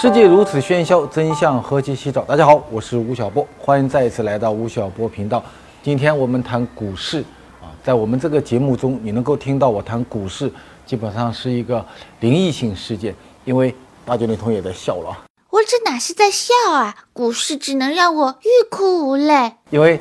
世界如此喧嚣，真相何其稀少。大家好，我是吴晓波，欢迎再一次来到吴晓波频道。今天我们谈股市啊，在我们这个节目中，你能够听到我谈股市，基本上是一个灵异性事件，因为大九零同也在笑了啊。我这哪是在笑啊？股市只能让我欲哭无泪。因为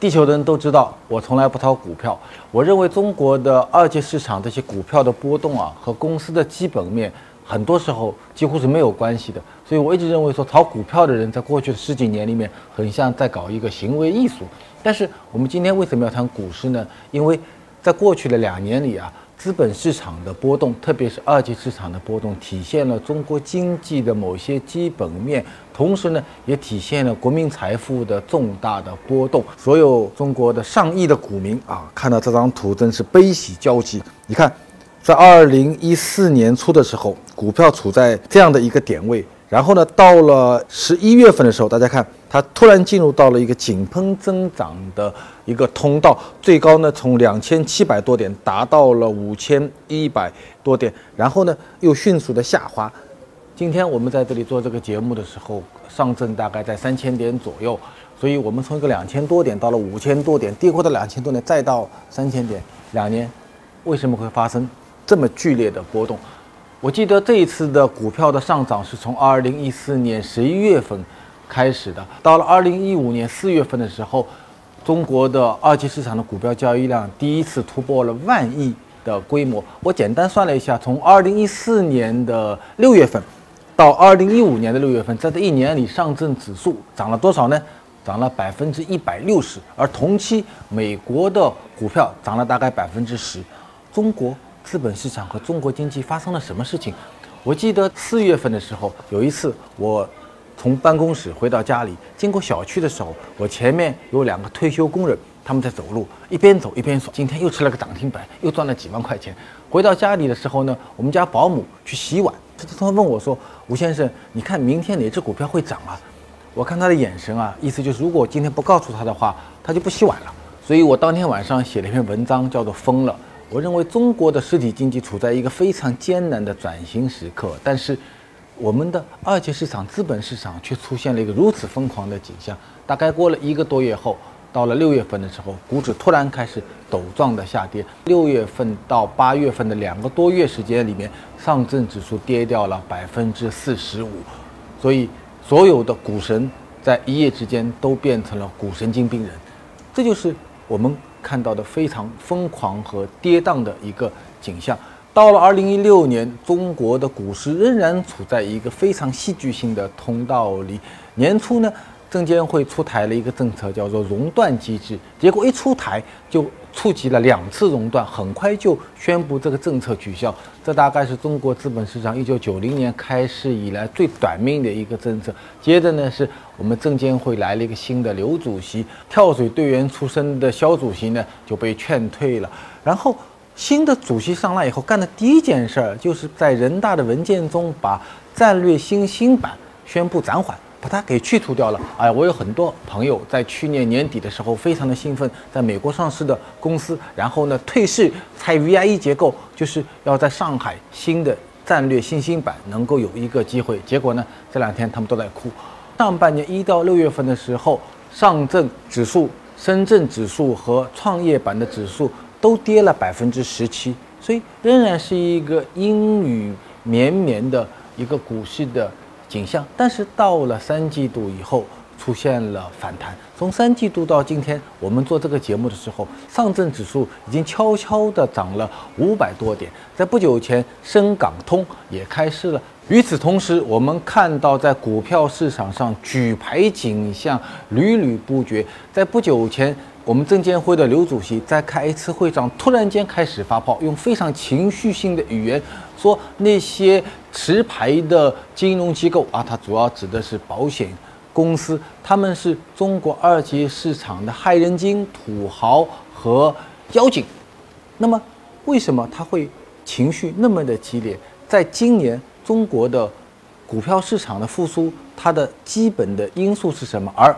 地球的人都知道，我从来不炒股票。我认为中国的二级市场这些股票的波动啊，和公司的基本面很多时候几乎是没有关系的。所以我一直认为说，炒股票的人在过去的十几年里面，很像在搞一个行为艺术。但是我们今天为什么要谈股市呢？因为在过去的两年里啊。资本市场的波动，特别是二级市场的波动，体现了中国经济的某些基本面，同时呢，也体现了国民财富的重大的波动。所有中国的上亿的股民啊，看到这张图真是悲喜交集。你看，在二零一四年初的时候，股票处在这样的一个点位。然后呢，到了十一月份的时候，大家看它突然进入到了一个井喷增长的一个通道，最高呢从两千七百多点达到了五千一百多点，然后呢又迅速的下滑。今天我们在这里做这个节目的时候，上证大概在三千点左右，所以我们从一个两千多点到了五千多点，跌破到两千多点，再到三千点，两年为什么会发生这么剧烈的波动？我记得这一次的股票的上涨是从二零一四年十一月份开始的，到了二零一五年四月份的时候，中国的二级市场的股票交易量第一次突破了万亿的规模。我简单算了一下，从二零一四年的六月份到二零一五年的六月份，在这一年里，上证指数涨了多少呢？涨了百分之一百六十，而同期美国的股票涨了大概百分之十，中国。资本市场和中国经济发生了什么事情？我记得四月份的时候，有一次我从办公室回到家里，经过小区的时候，我前面有两个退休工人，他们在走路，一边走一边说：“今天又吃了个涨停板，又赚了几万块钱。”回到家里的时候呢，我们家保姆去洗碗，他突然问我说：“吴先生，你看明天哪只股票会涨啊？”我看他的眼神啊，意思就是如果我今天不告诉他的话，他就不洗碗了。所以我当天晚上写了一篇文章，叫做《疯了》。我认为中国的实体经济处在一个非常艰难的转型时刻，但是我们的二级市场、资本市场却出现了一个如此疯狂的景象。大概过了一个多月后，到了六月份的时候，股指突然开始陡状的下跌。六月份到八月份的两个多月时间里面，上证指数跌掉了百分之四十五，所以所有的股神在一夜之间都变成了股神经病人。这就是我们。看到的非常疯狂和跌宕的一个景象。到了二零一六年，中国的股市仍然处在一个非常戏剧性的通道里。年初呢，证监会出台了一个政策，叫做熔断机制，结果一出台就。触及了两次熔断，很快就宣布这个政策取消。这大概是中国资本市场一九九零年开始以来最短命的一个政策。接着呢，是我们证监会来了一个新的刘主席，跳水队员出身的肖主席呢就被劝退了。然后新的主席上来以后，干的第一件事儿就是在人大的文件中把战略新兴板宣布暂缓。把它给去除掉了。哎，我有很多朋友在去年年底的时候非常的兴奋，在美国上市的公司，然后呢退市拆 VIE 结构，就是要在上海新的战略新兴板能够有一个机会。结果呢这两天他们都在哭。上半年一到六月份的时候，上证指数、深圳指数和创业板的指数都跌了百分之十七，所以仍然是一个阴雨绵绵的一个股市的。景象，但是到了三季度以后出现了反弹。从三季度到今天，我们做这个节目的时候，上证指数已经悄悄地涨了五百多点。在不久前，深港通也开市了。与此同时，我们看到在股票市场上举牌景象屡屡不绝。在不久前，我们证监会的刘主席在开一次会上，突然间开始发炮，用非常情绪性的语言说那些持牌的金融机构啊，它主要指的是保险公司，他们是中国二级市场的害人精、土豪和妖精。那么，为什么他会情绪那么的激烈？在今年中国的股票市场的复苏，它的基本的因素是什么？而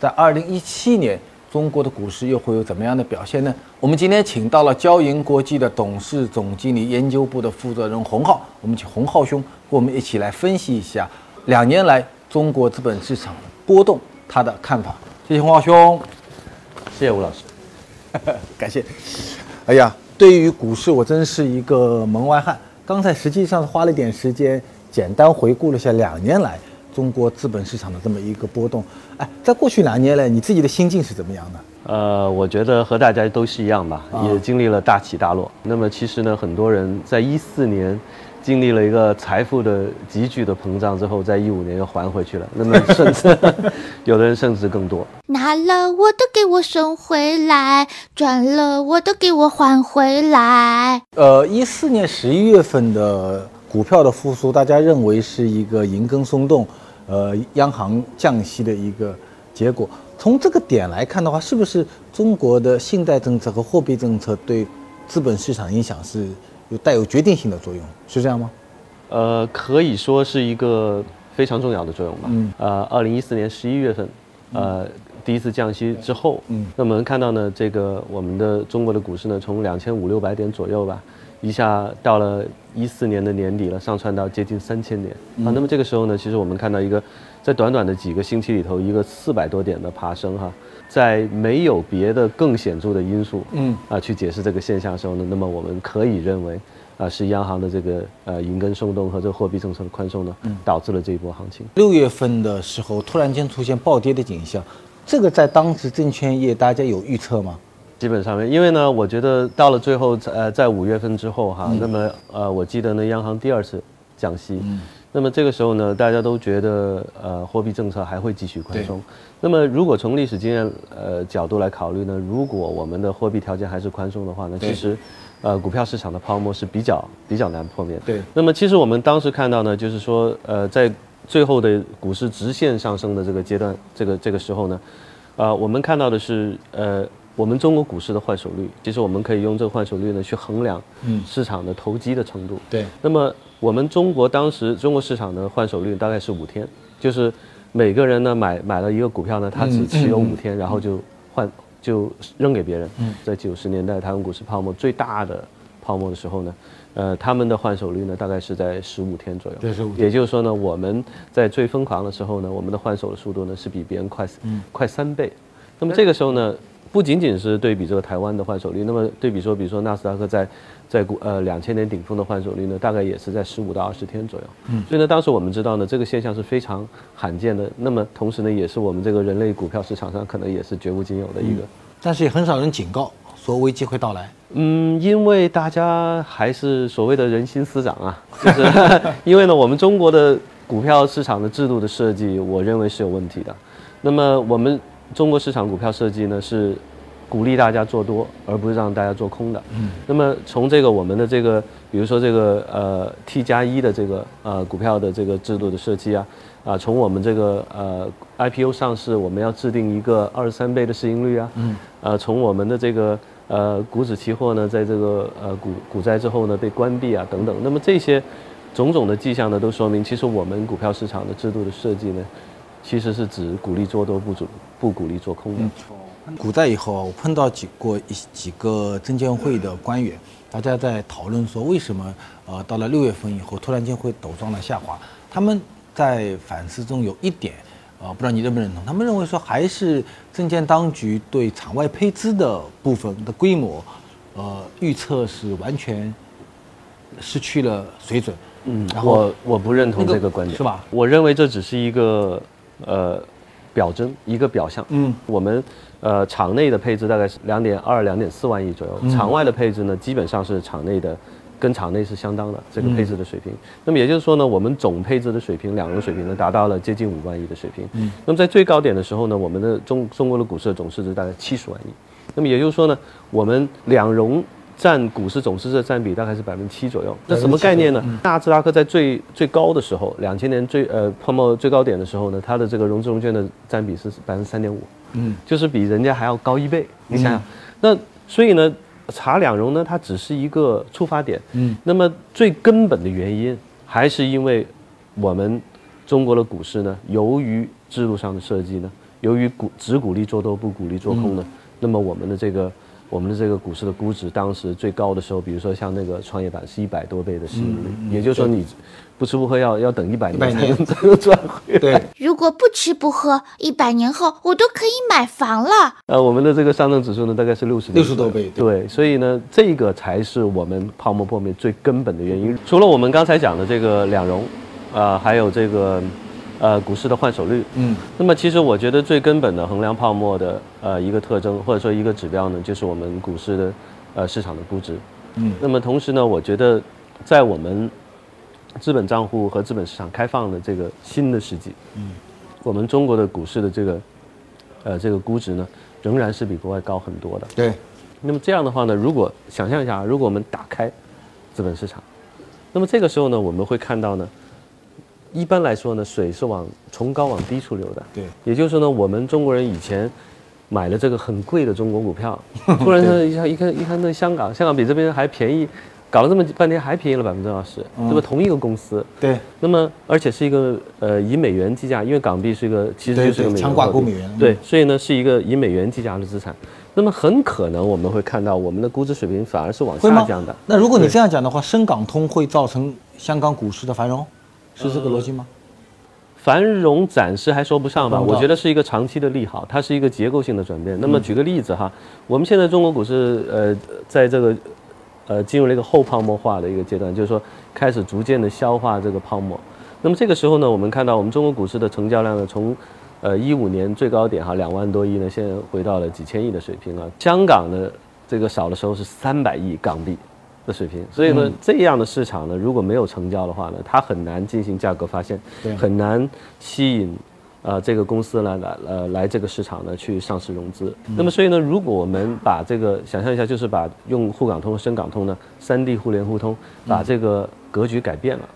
在二零一七年。中国的股市又会有怎么样的表现呢？我们今天请到了交银国际的董事总经理研究部的负责人洪浩，我们请洪浩兄跟我们一起来分析一下两年来中国资本市场的波动，他的看法。谢谢洪浩兄，谢谢吴老师，感谢。哎呀，对于股市，我真是一个门外汉。刚才实际上花了一点时间，简单回顾了一下两年来中国资本市场的这么一个波动。哎，在过去两年来，你自己的心境是怎么样的？呃，我觉得和大家都是一样吧，也经历了大起大落。那么其实呢，很多人在一四年经历了一个财富的急剧的膨胀之后，在一五年又还回去了。那么甚至 有的人甚至更多。拿了我的给我送回来，赚了我的给我还回来。呃，一四年十一月份的股票的复苏，大家认为是一个银根松动，呃，央行降息的一个结果。从这个点来看的话，是不是中国的信贷政策和货币政策对资本市场影响是有带有决定性的作用？是这样吗？呃，可以说是一个非常重要的作用吧。嗯。呃，二零一四年十一月份，呃。第一次降息之后，嗯，那我们看到呢，这个我们的中国的股市呢，从两千五六百点左右吧，一下到了一四年的年底了，上窜到接近三千点啊。那么这个时候呢，其实我们看到一个，在短短的几个星期里头，一个四百多点的爬升哈，在没有别的更显著的因素，嗯啊，去解释这个现象的时候呢，那么我们可以认为啊，是央行的这个呃银根松动和这个货币政策的宽松呢，导致了这一波行情。六月份的时候，突然间出现暴跌的景象。这个在当时证券业大家有预测吗？基本上面，因为呢，我觉得到了最后，呃，在五月份之后哈，那么呃，我记得呢，央行第二次降息，那么这个时候呢，大家都觉得呃，货币政策还会继续宽松。那么如果从历史经验呃角度来考虑呢，如果我们的货币条件还是宽松的话呢，其实呃，股票市场的泡沫是比较比较难破灭。对。那么其实我们当时看到呢，就是说呃，在最后的股市直线上升的这个阶段，这个这个时候呢，呃，我们看到的是，呃，我们中国股市的换手率，其实我们可以用这个换手率呢去衡量市场的投机的程度。对。那么我们中国当时中国市场的换手率大概是五天，就是每个人呢买买了一个股票呢，他只持有五天，然后就换就扔给别人。在九十年代台湾股市泡沫最大的泡沫的时候呢。呃，他们的换手率呢，大概是在十五天左右。对，十五。也就是说呢，我们在最疯狂的时候呢，我们的换手的速度呢，是比别人快，快三倍。那么这个时候呢，不仅仅是对比这个台湾的换手率，那么对比说，比如说纳斯达克在，在股呃两千年顶峰的换手率呢，大概也是在十五到二十天左右。嗯。所以呢，当时我们知道呢，这个现象是非常罕见的。那么同时呢，也是我们这个人类股票市场上可能也是绝无仅有的一个。但是也很少人警告。说危机会到来，嗯，因为大家还是所谓的人心思涨啊，就是 因为呢，我们中国的股票市场的制度的设计，我认为是有问题的。那么我们中国市场股票设计呢，是鼓励大家做多，而不是让大家做空的。嗯。那么从这个我们的这个，比如说这个呃 T 加一的这个呃股票的这个制度的设计啊，啊，从我们这个呃 IPO 上市，我们要制定一个二十三倍的市盈率啊。嗯。呃，从我们的这个呃，股指期货呢，在这个呃股股灾之后呢，被关闭啊，等等。那么这些种种的迹象呢，都说明，其实我们股票市场的制度的设计呢，其实是指鼓励做多，不主不鼓励做空的。古代以后，我碰到几过一几个证监会的官员，大家在讨论说，为什么呃到了六月份以后，突然间会陡状的下滑？他们在反思中有一点。啊，不知道你认不认同？他们认为说，还是证监当局对场外配资的部分的规模，呃，预测是完全失去了水准。嗯，我我不认同这个观点，是吧？我认为这只是一个呃表征，一个表象。嗯，我们呃场内的配置大概是两点二、两点四万亿左右，场外的配置呢，基本上是场内的。跟场内是相当的这个配置的水平，那么也就是说呢，我们总配置的水平，两融水平呢达到了接近五万亿的水平。嗯，那么在最高点的时候呢，我们的中中国的股市的总市值大概七十万亿。那么也就是说呢，我们两融占股市总市值的占比大概是百分之七左右。那什么概念呢？纳斯达克在最最高的时候，两千年最呃泡沫最高点的时候呢，它的这个融资融券的占比是百分之三点五。嗯，就是比人家还要高一倍。你想想，那所以呢？查两融呢，它只是一个出发点。嗯，那么最根本的原因还是因为我们中国的股市呢，由于制度上的设计呢，由于鼓只鼓励做多不鼓励做空呢，那么我们的这个我们的这个股市的估值，当时最高的时候，比如说像那个创业板是一百多倍的市盈率，也就是说你不吃不喝要要等一百年才能才能赚回来。对，如果不吃不喝，一百年后我都可以买房了。呃，我们的这个上证指数呢，大概是六十六十多倍对，所以呢，这个才是我们泡沫破灭最根本的原因。除了我们刚才讲的这个两融，啊、还有这个呃股市的换手率，嗯，那么其实我觉得最根本的衡量泡沫的呃一个特征，或者说一个指标呢，就是我们股市的呃市场的估值。嗯，那么同时呢，我觉得在我们资本账户和资本市场开放的这个新的世纪，嗯，我们中国的股市的这个呃这个估值呢，仍然是比国外高很多的。对，那么这样的话呢，如果想象一下啊，如果我们打开资本市场，那么这个时候呢，我们会看到呢，一般来说呢，水是往从高往低处流的。对，也就是说呢，我们中国人以前买了这个很贵的中国股票，突然呢一下一看一看那香港，香港比这边还便宜，搞了这么半天还便宜了百分之二十，嗯对吧？同一个公司，对，那么而且是一个呃以美元计价，因为港币是一个其实就是个美元对，所以呢是一个以美元计价的资产。那么很可能我们会看到我们的估值水平反而是往下降的。？那如果你这样讲的话，深港通会造成香港股市的繁荣，是这个逻辑吗？繁荣暂时还说不上吧，我觉得是一个长期的利好，它是一个结构性的转变。那么举个例子哈，我们现在中国股市呃，在这个呃进入了一个后泡沫化的一个阶段，就是说开始逐渐的消化这个泡沫。那么这个时候呢，我们看到我们中国股市的成交量呢，从呃一五年最高点哈两万多亿呢，现在回到了几千亿的水平啊。香港呢，这个少的时候是三百亿港币。的水平，所以呢，这样的市场呢，如果没有成交的话呢，它很难进行价格发现对，很难吸引呃这个公司来来呃来这个市场呢去上市融资。那么所以呢，如果我们把这个想象一下，就是把用沪港通深港通呢三地互联互通，把这个格局改变了。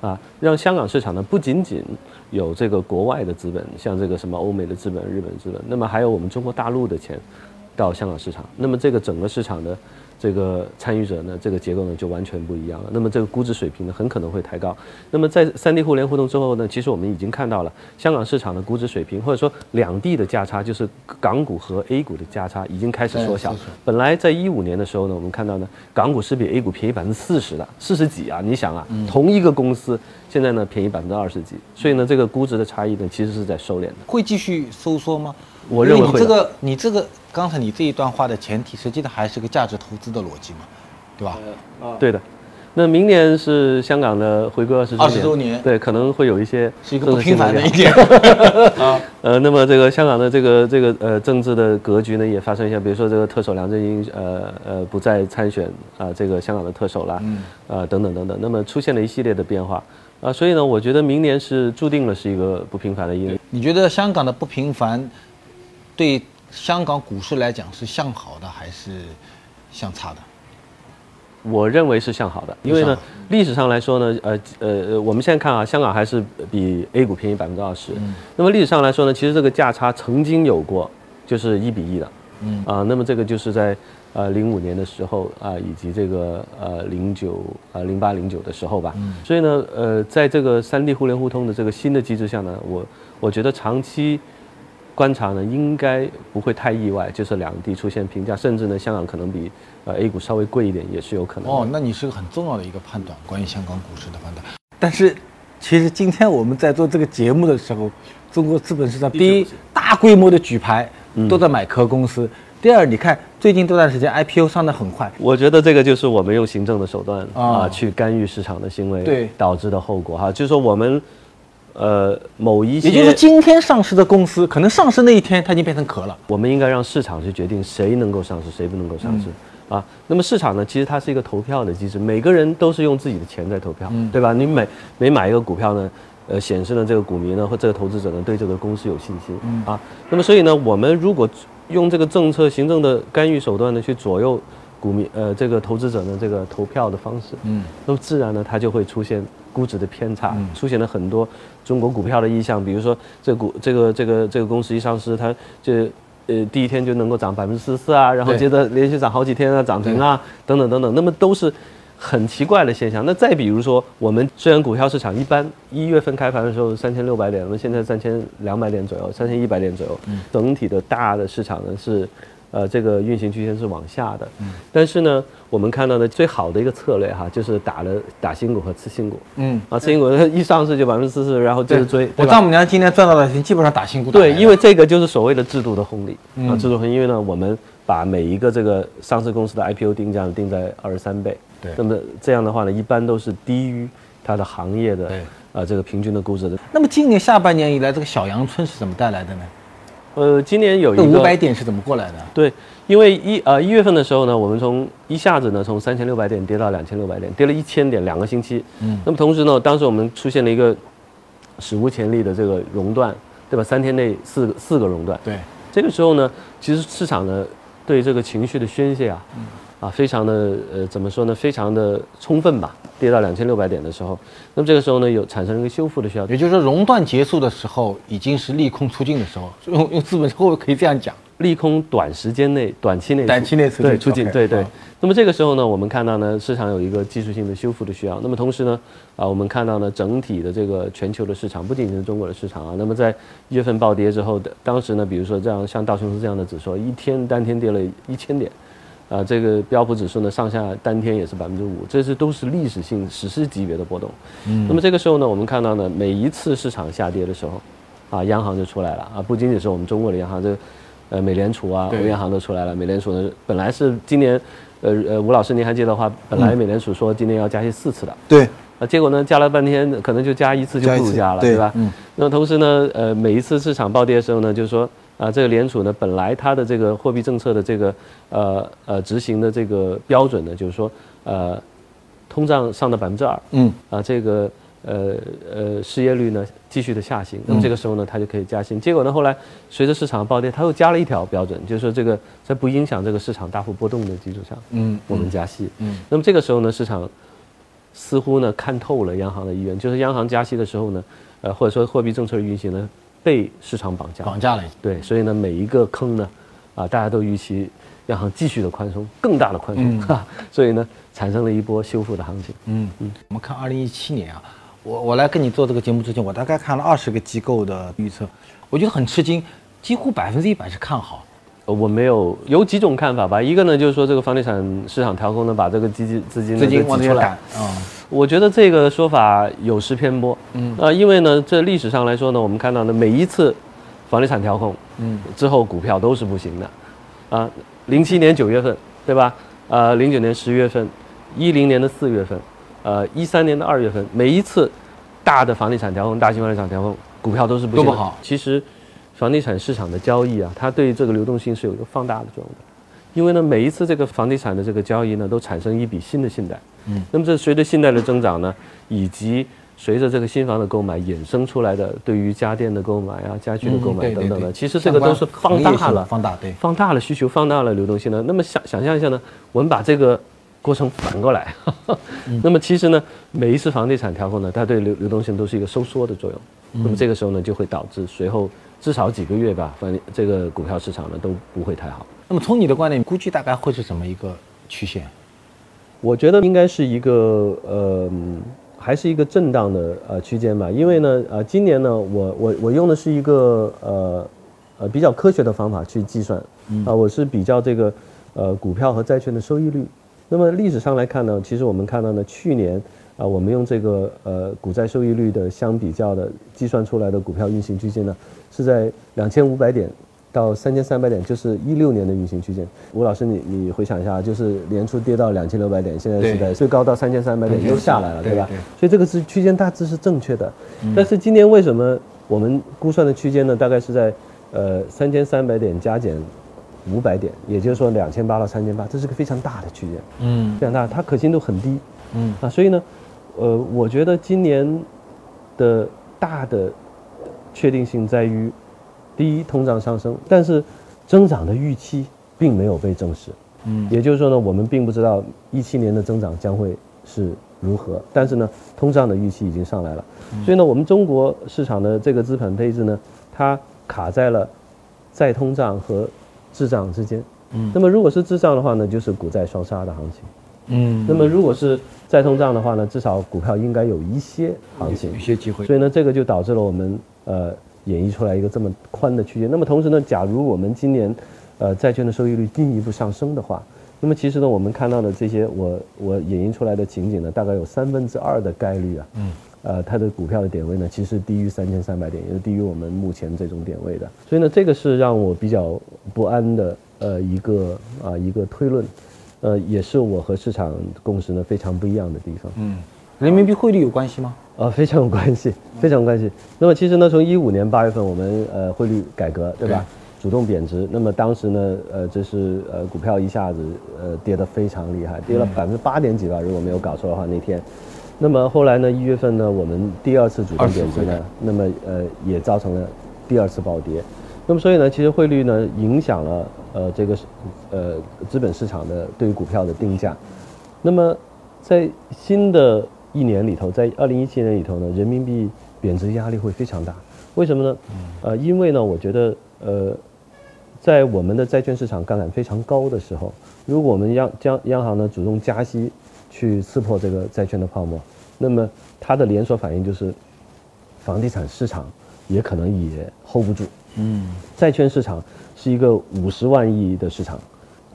啊，让香港市场呢不仅仅有这个国外的资本，像这个什么欧美的资本、日本资本，那么还有我们中国大陆的钱到香港市场，那么这个整个市场的这个参与者呢，这个结构呢就完全不一样了。那么这个估值水平呢很可能会抬高。那么在三地互联互动之后呢，其实我们已经看到了香港市场的估值水平，或者说两地的价差，就是港股和 A 股的价差已经开始缩小。本来在一五年的时候呢，我们看到呢，港股是比 A 股便宜百分之四十的，四十几啊！你想啊，同一个公司现在呢便宜百分之二十几，所以呢，这个估值的差异呢其实是在收敛的。会继续收缩吗？我认为你这个，你这个刚才你这一段话的前提，实际上还是个价值投资的逻辑嘛，对吧？对的。那明年是香港的回归二十周年，20周年对，可能会有一些是一个不平凡的一点 啊。呃，那么这个香港的这个这个呃政治的格局呢，也发生一些，比如说这个特首梁振英呃呃不再参选啊、这个香港的特首啦，嗯，呃等等等等，那么出现了一系列的变化啊、所以呢，我觉得明年是注定了是一个不平凡的一年。你觉得香港的不平凡，对香港股市来讲是向好的还是向差的？我认为是向好的，因为呢，历史上来说呢，呃呃，我们现在看啊，香港还是比 A 股便宜百分之二十。那么历史上来说呢，其实这个价差曾经有过，就是一比一的。嗯啊，那么这个就是在呃零五年的时候啊，以及这个呃零九啊零八零九的时候吧。所以呢，呃，在这个三地互联互通的这个新的机制下呢，我我觉得长期。观察呢，应该不会太意外，就是两地出现平价，甚至呢，香港可能比呃 A 股稍微贵一点，也是有可能。哦，那你是个很重要的一个判断，关于香港股市的判断。但是，其实今天我们在做这个节目的时候，中国资本市场第一大规模的举牌都在买壳公司，第二，你看最近这段时间 IPO 上的很快，我觉得这个就是我们用行政的手段啊、啊去干预市场的行为对。导致的后果哈，就是说我们呃某一些，也就是今天上市的公司，可能上市那一天它已经变成壳了。我们应该让市场去决定谁能够上市，谁不能够上市。啊，那么市场呢，其实它是一个投票的机制，每个人都是用自己的钱在投票，对吧？你每每买一个股票呢，呃，显示了这个股民呢或这个投资者呢对这个公司有信心，啊，那么所以呢，我们如果用这个政策行政的干预手段呢去左右股民呃这个投资者呢这个投票的方式，嗯，那么自然呢它就会出现估值的偏差，出现了很多中国股票的意向，比如说这股这个这个这个公司一上市，它这呃第一天就能够涨百分之四十四啊，然后接着连续涨好几天啊，涨停啊，等等等等，那么都是。很奇怪的现象。那再比如说，我们虽然股票市场一般一月份开盘的时候三千六百点，那么现在三千两百点左右，三千一百点左右，整体的大的市场呢是呃，这个运行区间是往下的。嗯。但是呢，我们看到的最好的一个策略哈，就是打了打新股和次新股。嗯。啊，次新股 一上市就百分之四十，然后接着追。我丈母娘今天赚到的钱基本上打新股。对，因为这个就是所谓的制度的红利啊，制度红利。因为呢，我们把每一个这个上市公司的 IPO 定价定在二十三倍。对。那么这样的话呢，一般都是低于它的行业的啊这个平均的估值的。那么今年下半年以来，这个小阳春是怎么带来的呢？呃，今年有一个五百点是怎么过来的？对，因为一呃一月份的时候呢，我们从一下子呢从三千六百点跌到两千六百点，跌了一千点，两个星期。嗯。那么同时呢，当时我们出现了一个史无前例的这个熔断，对吧？三天内四个四个熔断。对。这个时候呢，其实市场呢对这个情绪的宣泄啊。啊，非常的呃，怎么说呢？非常的充分吧。跌到两千六百点的时候，那么这个时候呢，有产生了一个修复的需要。也就是说，熔断结束的时候，已经是利空出尽的时候。用用资本会不会可以这样讲？利空短时间内、短期内、短期内对出尽，对对。那么这个时候呢，我们看到呢，市场有一个技术性的修复的需要。那么同时呢，啊，我们看到呢，整体的这个全球的市场，不仅仅是中国的市场啊。那么在一月份暴跌之后的当时呢，比如说这样像道琼斯这样的指数，一天当天跌了一千点。啊，这个标普指数呢，上下当天也是百分之五，这是都是历史性史诗级别的波动。嗯，那么这个时候呢，我们看到呢，每一次市场下跌的时候，啊，央行就出来了啊，不仅仅是我们中国的央行，这，呃，美联储啊，欧央行都出来了。美联储呢，本来是今年，呃呃，吴老师您还记得的话，本来美联储说今年要加息四次的。对。啊，结果呢，加了半天，可能就加一次就不如加了，对吧？嗯。那么同时呢，呃，每一次市场暴跌的时候呢，就是说。啊，这个联储呢，本来它的这个货币政策的这个呃呃执行的这个标准呢，就是说呃，通胀上到百分之二，嗯，啊这个呃呃失业率呢继续的下行，那么这个时候呢，它就可以加息。结果呢，后来随着市场暴跌，它又加了一条标准，就是说这个在不影响这个市场大幅波动的基础上，嗯，我们加息。嗯，那么这个时候呢，市场似乎呢看透了央行的意愿，就是央行加息的时候呢，呃或者说货币政策运行呢。被市场绑架，绑架了。对，所以呢，每一个坑呢，啊，大家都预期央行继续的宽松，更大的宽松，哈，所以呢，产生了一波修复的行情。嗯嗯，我们看二零一七年啊，我我来跟你做这个节目之前，我大概看了二十个机构的预测，我觉得很吃惊，几乎百分之一百是看好。我没有有几种看法吧，一个呢就是说这个房地产市场调控呢，把这个基金资金资金往出来。啊，我觉得这个说法有失偏颇。嗯啊，因为呢，这历史上来说呢，我们看到呢，每一次房地产调控，嗯，之后股票都是不行的。啊，零七年九月份，对吧？呃，零九年十月份，一零年的四月份，呃，一三年的二月份，每一次大的房地产调控，大型房地产调控，股票都是不都不好。其实。房地产市场的交易啊，它对这个流动性是有一个放大的作用的，因为呢，每一次这个房地产的这个交易呢，都产生一笔新的信贷，嗯，那么这随着信贷的增长呢，以及随着这个新房的购买衍生出来的对于家电的购买啊、家具的购买等等的，其实这个都是放大了，放大对，放大了需求，放大了流动性的。那么想想象一下呢，我们把这个过程反过来，那么其实呢，每一次房地产调控呢，它对流流动性都是一个收缩的作用，那么这个时候呢，就会导致随后。至少几个月吧，反正这个股票市场呢都不会太好。那么从你的观点，估计大概会是什么一个曲线？我觉得应该是一个呃，还是一个震荡的呃区间吧。因为呢，呃，今年呢，我我我用的是一个呃呃比较科学的方法去计算啊，我是比较这个呃股票和债券的收益率。那么历史上来看呢，其实我们看到呢，去年。啊，我们用这个呃股债收益率的相比较的计算出来的股票运行区间呢，是在两千五百点到三千三百点，就是一六年的运行区间。吴老师，你你回想一下，就是年初跌到两千六百点，现在是在最高到三千三百点又下来了，对吧？所以这个是区间大致是正确的。但是今年为什么我们估算的区间呢？大概是在呃三千三百点加减五百点，也就是说两千八到三千八，这是个非常大的区间，嗯，非常大，它可信度很低，嗯啊，所以呢。呃，我觉得今年的大的确定性在于，第一，通胀上升，但是增长的预期并没有被证实。嗯，也就是说呢，我们并不知道一七年的增长将会是如何，但是呢，通胀的预期已经上来了。所以呢，我们中国市场的这个资本配置呢，它卡在了再通胀和滞胀之间。嗯，那么如果是滞胀的话呢，就是股债双杀的行情。嗯，那么如果是再通胀的话呢，至少股票应该有一些行情，有些机会。所以呢，这个就导致了我们呃演绎出来一个这么宽的区间。那么同时呢，假如我们今年，呃债券的收益率进一步上升的话，那么其实呢，我们看到的这些我我演绎出来的情景呢，大概有三分之二的概率啊，嗯，呃，它的股票的点位呢，其实低于三千三百点，也是低于我们目前这种点位的。所以呢，这个是让我比较不安的呃一个啊一个推论，呃，也是我和市场共识呢非常不一样的地方。嗯，人民币汇率有关系吗？呃，非常有关系，非常有关系。那么其实呢，从一五年八月份我们呃汇率改革，对吧？主动贬值，那么当时呢，呃，这是呃股票一下子呃跌得非常厉害，跌了百分之八点几吧，如果没有搞错的话那天。那么后来呢，一月份呢，我们第二次主动贬值呢，那么呃也造成了第二次暴跌。那么所以呢，其实汇率呢影响了呃这个呃资本市场的对于股票的定价。那么在新的一年里头，在二零一七年里头呢，人民币贬值压力会非常大。为什么呢？呃，因为呢，我觉得呃。在我们的债券市场杠杆非常高的时候，如果我们央将央行呢主动加息，去刺破这个债券的泡沫，那么它的连锁反应就是，房地产市场也可能也 hold 不住。嗯，债券市场是一个五十万亿的市场，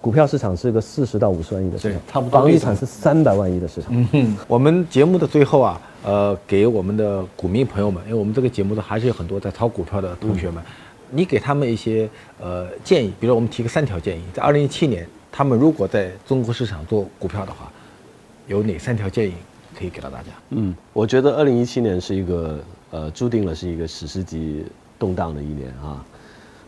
股票市场是一个四十到五十万亿的市场，差不多。房地产是三百万亿的市场。嗯，我们节目的最后啊，呃，给我们的股民朋友们，因为我们这个节目呢还是有很多在炒股票的同学们。你给他们一些呃建议，比如我们提个三条建议，在二零一七年，他们如果在中国市场做股票的话，有哪三条建议可以给到大家？嗯，我觉得二零一七年是一个呃注定了是一个史诗级动荡的一年啊，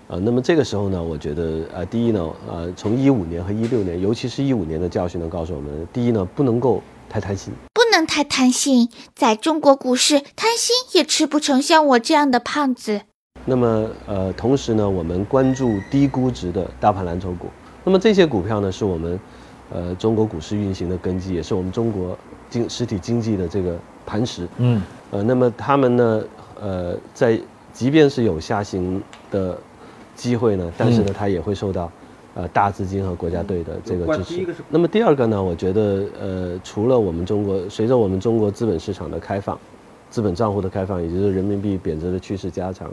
呃，那么这个时候呢，我觉得呃，第一呢，呃，从一五年和一六年，尤其是一五年的教训呢，告诉我们，第一呢，不能够太贪心，不能太贪心，在中国股市贪心也吃不成像我这样的胖子。那么，呃，同时呢，我们关注低估值的大盘蓝筹股。那么这些股票呢，是我们，呃，中国股市运行的根基，也是我们中国经实体经济的这个磐石。嗯。呃，那么他们呢，呃，在即便是有下行的机会呢，但是呢，它也会受到，呃，大资金和国家队的这个支持。那么第二个呢，我觉得，呃，除了我们中国，随着我们中国资本市场的开放。资本账户的开放，也就是人民币贬值的趋势加强，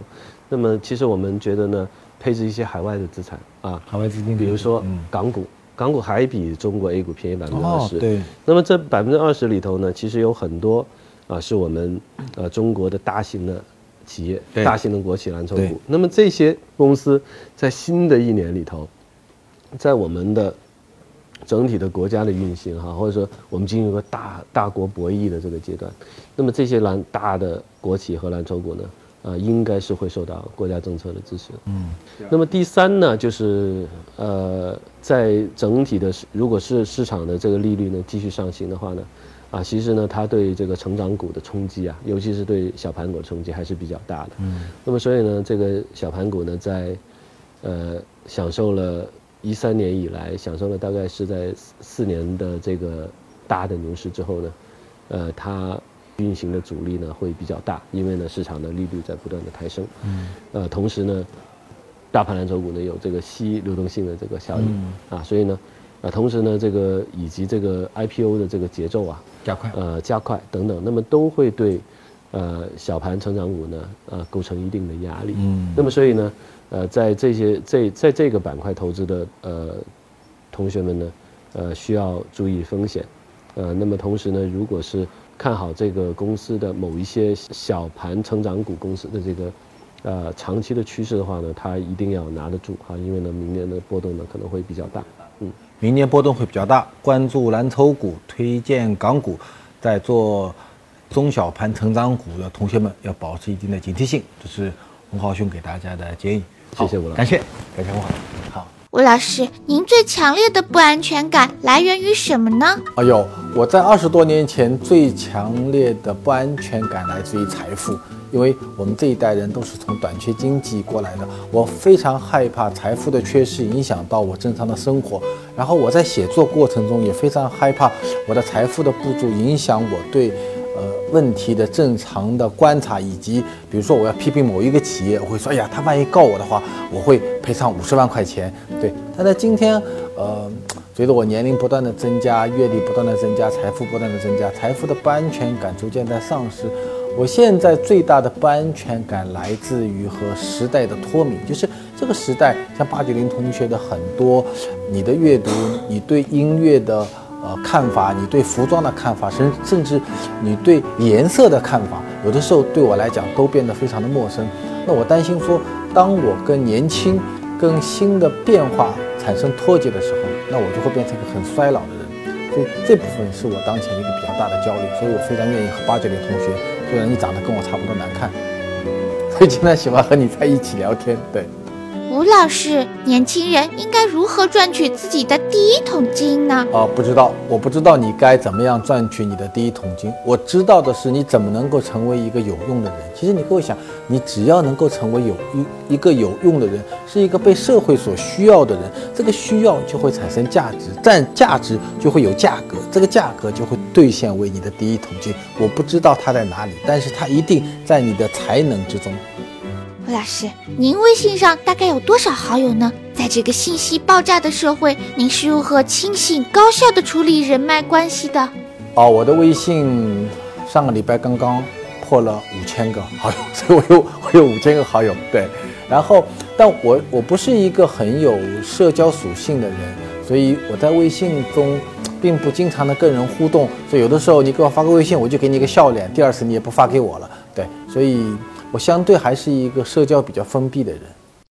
那么其实我们觉得呢，配置一些海外的资产啊，海外资金，比如说港股，港股还比中国 A 股便宜百分之二十。对。那么这百分之二十里头呢，其实有很多啊，是我们呃中国的大型的企业，大型的国企蓝筹股。那么这些公司在新的一年里头，在我们的。整体的国家的运行哈，或者说我们进入个大大国博弈的这个阶段，那么这些蓝大的国企和蓝筹股呢，呃，应该是会受到国家政策的支持。嗯，那么第三呢，就是呃，在整体的如果是市场的这个利率呢继续上行的话呢，啊，其实呢，它对这个成长股的冲击啊，尤其是对小盘股的冲击还是比较大的。嗯，那么所以呢，这个小盘股呢，在呃享受了。一三年以来，享受了大概是在四年的这个大的牛市之后呢，呃，它运行的阻力呢会比较大，因为呢市场的利率在不断的抬升，嗯，呃，同时呢，大盘蓝筹股呢有这个吸流动性的这个效应，啊，所以呢，呃，同时呢这个以及这个 IPO 的这个节奏啊加快，呃加快等等，那么都会对呃小盘成长股呢呃构成一定的压力，嗯，那么所以呢。呃，在这些这在这个板块投资的呃同学们呢，呃需要注意风险，呃，那么同时呢，如果是看好这个公司的某一些小盘成长股公司的这个呃长期的趋势的话呢，它一定要拿得住哈，因为呢，明年的波动呢可能会比较大，嗯，明年波动会比较大，关注蓝筹股，推荐港股，在做中小盘成长股的同学们要保持一定的警惕性，这是洪浩兄给大家的建议。谢谢吴老师，感谢感谢吴老吴老师，您最强烈的不安全感来源于什么呢？哎呦，我在二十多年前最强烈的不安全感来自于财富，因为我们这一代人都是从短缺经济过来的，我非常害怕财富的缺失影响到我正常的生活。然后我在写作过程中也非常害怕我的财富的不足影响我对。呃，问题的正常的观察，以及比如说我要批评某一个企业，我会说，哎呀，他万一告我的话，我会赔偿五十万块钱。对，但在今天，呃，随着我年龄不断的增加，阅历不断的增加，财富不断的增加，财富的不安全感逐渐在丧失，我现在最大的不安全感来自于和时代的脱敏，就是这个时代，像八九零同学的很多，你的阅读，你对音乐的呃看法，你对服装的看法，甚甚至你对颜色的看法，有的时候对我来讲都变得非常的陌生。那我担心说，当我跟年轻、跟新的变化产生脱节的时候，那我就会变成一个很衰老的人。所以这部分是我当前一个比较大的焦虑，所以我非常愿意和八九零同学。虽然你长得跟我差不多难看，所以经常喜欢和你在一起聊天。对，吴老师，年轻人应该如何赚取自己的第一桶金呢？啊，不知道，我不知道你该怎么样赚取你的第一桶金。我知道的是，你怎么能够成为一个有用的人。其实你各位想，你只要能够成为有一一个有用的人，是一个被社会所需要的人，这个需要就会产生价值，占价值就会有价格。这个价格就会兑现为你的第一桶金。我不知道它在哪里，但是它一定在你的才能之中。吴老师，您微信上大概有多少好友呢？在这个信息爆炸的社会，您是如何清醒高效的处理人脉关系的？哦，我的微信上个礼拜刚刚破了五千个好友，所以我有我有五千个好友。对，然后，但我我不是一个很有社交属性的人，所以我在微信中。并不经常的跟人互动，所以有的时候你给我发个微信，我就给你一个笑脸，第二次你也不发给我了，对，所以我相对还是一个社交比较封闭的人。